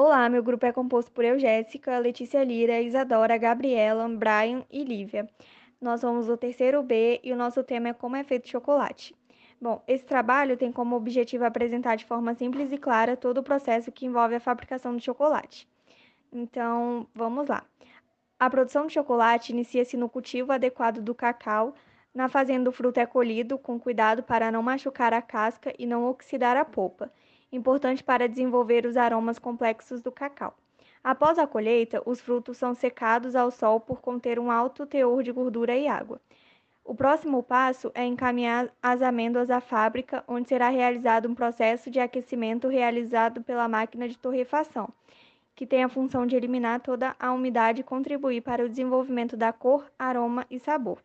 Olá, meu grupo é composto por eu, Jéssica, Letícia Lira, Isadora, Gabriela, Brian e Lívia. Nós somos o terceiro B e o nosso tema é como é feito chocolate. Bom, esse trabalho tem como objetivo apresentar de forma simples e clara todo o processo que envolve a fabricação do chocolate. Então, vamos lá. A produção de chocolate inicia-se no cultivo adequado do cacau. Na fazenda, o fruto é colhido com cuidado para não machucar a casca e não oxidar a polpa importante para desenvolver os aromas complexos do cacau. Após a colheita, os frutos são secados ao sol por conter um alto teor de gordura e água. O próximo passo é encaminhar as amêndoas à fábrica, onde será realizado um processo de aquecimento realizado pela máquina de torrefação, que tem a função de eliminar toda a umidade e contribuir para o desenvolvimento da cor, aroma e sabor.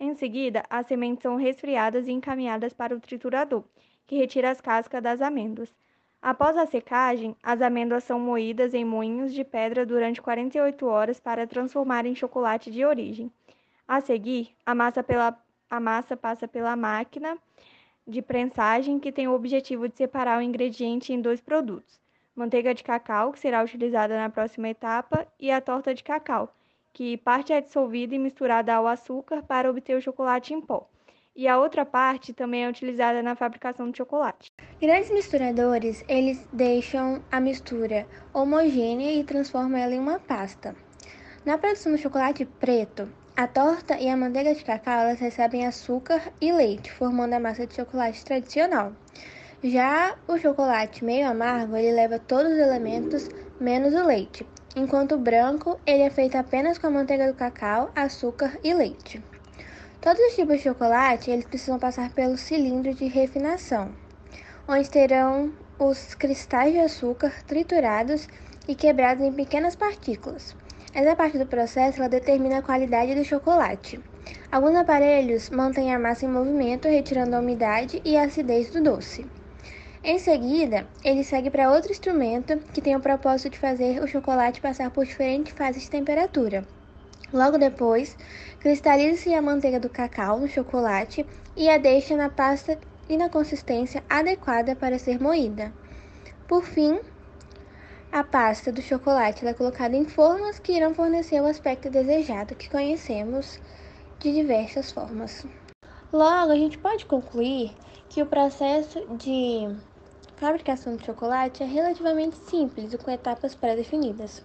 Em seguida, as sementes são resfriadas e encaminhadas para o triturador, que retira as cascas das amêndoas. Após a secagem, as amêndoas são moídas em moinhos de pedra durante 48 horas para transformar em chocolate de origem. A seguir, a massa, pela, a massa passa pela máquina de prensagem, que tem o objetivo de separar o ingrediente em dois produtos: manteiga de cacau, que será utilizada na próxima etapa, e a torta de cacau, que parte é dissolvida e misturada ao açúcar para obter o chocolate em pó e a outra parte também é utilizada na fabricação de chocolate. Grandes misturadores, eles deixam a mistura homogênea e transformam ela em uma pasta. Na produção do chocolate preto, a torta e a manteiga de cacau elas recebem açúcar e leite, formando a massa de chocolate tradicional. Já o chocolate meio amargo, ele leva todos os elementos menos o leite, enquanto o branco, ele é feito apenas com a manteiga do cacau, açúcar e leite. Todos os tipos de chocolate eles precisam passar pelo cilindro de refinação, onde terão os cristais de açúcar triturados e quebrados em pequenas partículas. Essa parte do processo ela determina a qualidade do chocolate. Alguns aparelhos mantêm a massa em movimento, retirando a umidade e a acidez do doce. Em seguida, ele segue para outro instrumento que tem o propósito de fazer o chocolate passar por diferentes fases de temperatura. Logo depois, cristalize a manteiga do cacau no chocolate e a deixe na pasta e na consistência adequada para ser moída. Por fim, a pasta do chocolate é colocada em formas que irão fornecer o aspecto desejado que conhecemos de diversas formas. Logo, a gente pode concluir que o processo de fabricação de chocolate é relativamente simples e com etapas pré-definidas.